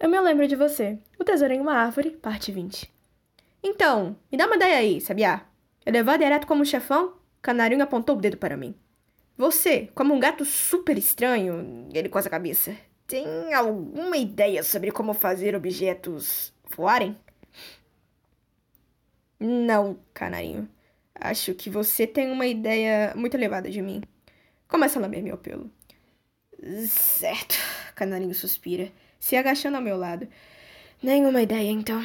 Eu me lembro de você. O Tesouro em uma Árvore, parte 20. Então, me dá uma ideia aí, sabia? Eu levar direto como chefão? Canarinho apontou o dedo para mim. Você, como um gato super estranho, ele coça a cabeça, tem alguma ideia sobre como fazer objetos voarem? Não, canarinho. Acho que você tem uma ideia muito elevada de mim. Começa a lamber meu pelo. Certo, canarinho suspira, se agachando ao meu lado. Nenhuma ideia, então.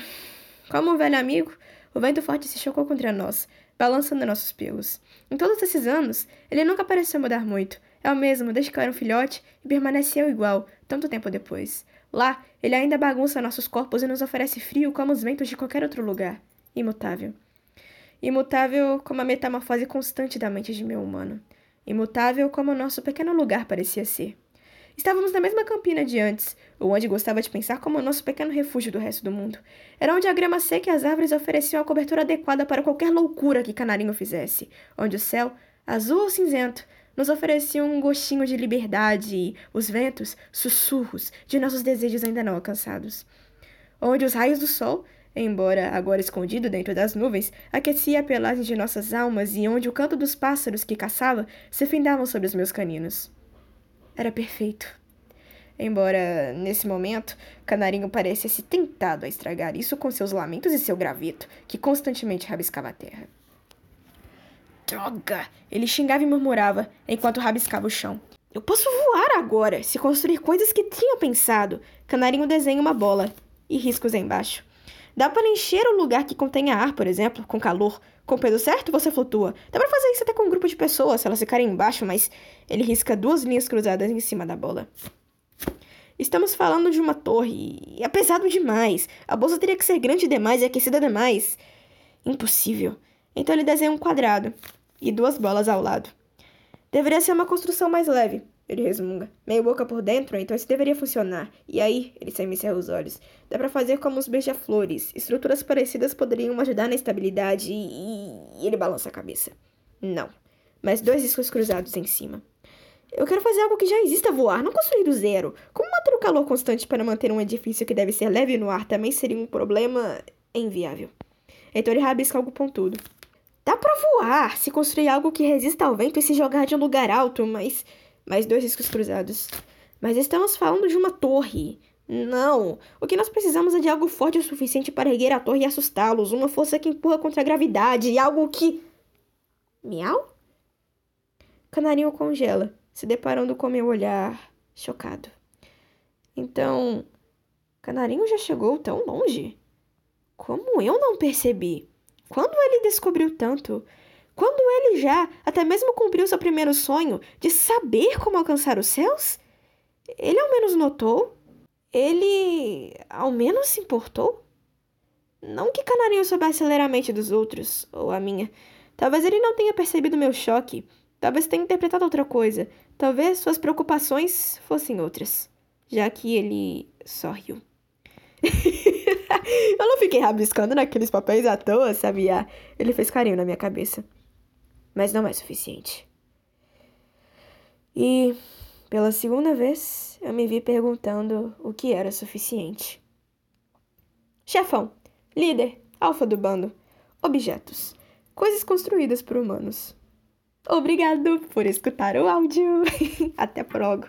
Como um velho amigo, o vento forte se chocou contra nós, balançando nossos pelos. Em todos esses anos, ele nunca pareceu mudar muito. É o mesmo desde que eu era um filhote e permaneceu igual, tanto tempo depois. Lá, ele ainda bagunça nossos corpos e nos oferece frio como os ventos de qualquer outro lugar. Imutável. Imutável como a metamorfose constante da mente de meu humano. Imutável como o nosso pequeno lugar parecia ser. Estávamos na mesma campina de antes, ou onde gostava de pensar como o nosso pequeno refúgio do resto do mundo. Era onde a grama seca e as árvores ofereciam a cobertura adequada para qualquer loucura que Canarinho fizesse. Onde o céu, azul ou cinzento, nos oferecia um gostinho de liberdade e os ventos, sussurros de nossos desejos ainda não alcançados. Onde os raios do sol, embora agora escondido dentro das nuvens, aquecia a pelagem de nossas almas e onde o canto dos pássaros que caçava se findavam sobre os meus caninos era perfeito. Embora, nesse momento, Canarinho parecesse tentado a estragar isso com seus lamentos e seu graveto, que constantemente rabiscava a terra. Droga! Ele xingava e murmurava, enquanto rabiscava o chão. Eu posso voar agora, se construir coisas que tinha pensado. Canarinho desenha uma bola e riscos embaixo. Dá para encher o lugar que contenha ar, por exemplo, com calor. Com o peso certo, você flutua. Dá para fazer isso até com um grupo de pessoas, se elas ficarem embaixo, mas ele risca duas linhas cruzadas em cima da bola. Estamos falando de uma torre, e é pesado demais. A bolsa teria que ser grande demais e aquecida demais. Impossível. Então ele desenha um quadrado e duas bolas ao lado. Deveria ser uma construção mais leve, ele resmunga. Meio boca por dentro, então isso deveria funcionar. E aí, ele semicerra os olhos. Dá para fazer como os beija-flores. Estruturas parecidas poderiam ajudar na estabilidade e... e ele balança a cabeça. Não. Mas dois discos cruzados em cima. Eu quero fazer algo que já exista voar, não construir do zero. Como manter o calor constante para manter um edifício que deve ser leve no ar também seria um problema inviável. Então ele rabisca algo pontudo. Dá para voar se construir algo que resista ao vento e se jogar de um lugar alto, mas mais dois riscos cruzados. Mas estamos falando de uma torre. Não. O que nós precisamos é de algo forte o suficiente para erguer a torre e assustá-los. Uma força que empurra contra a gravidade. Algo que. Miau? Canarinho congela, se deparando com meu olhar chocado. Então. Canarinho já chegou tão longe? Como eu não percebi? Quando ele descobriu tanto? Quando ele já até mesmo cumpriu seu primeiro sonho de saber como alcançar os céus? Ele ao menos notou? Ele ao menos se importou? Não que Canarinho soubesse ler a mente dos outros, ou a minha. Talvez ele não tenha percebido meu choque. Talvez tenha interpretado outra coisa. Talvez suas preocupações fossem outras. Já que ele sorriu. Eu não fiquei rabiscando naqueles papéis à toa, sabia? Ele fez carinho na minha cabeça mas não é suficiente. E, pela segunda vez, eu me vi perguntando o que era suficiente. Chefão, líder, alfa do bando, objetos, coisas construídas por humanos. Obrigado por escutar o áudio. Até logo.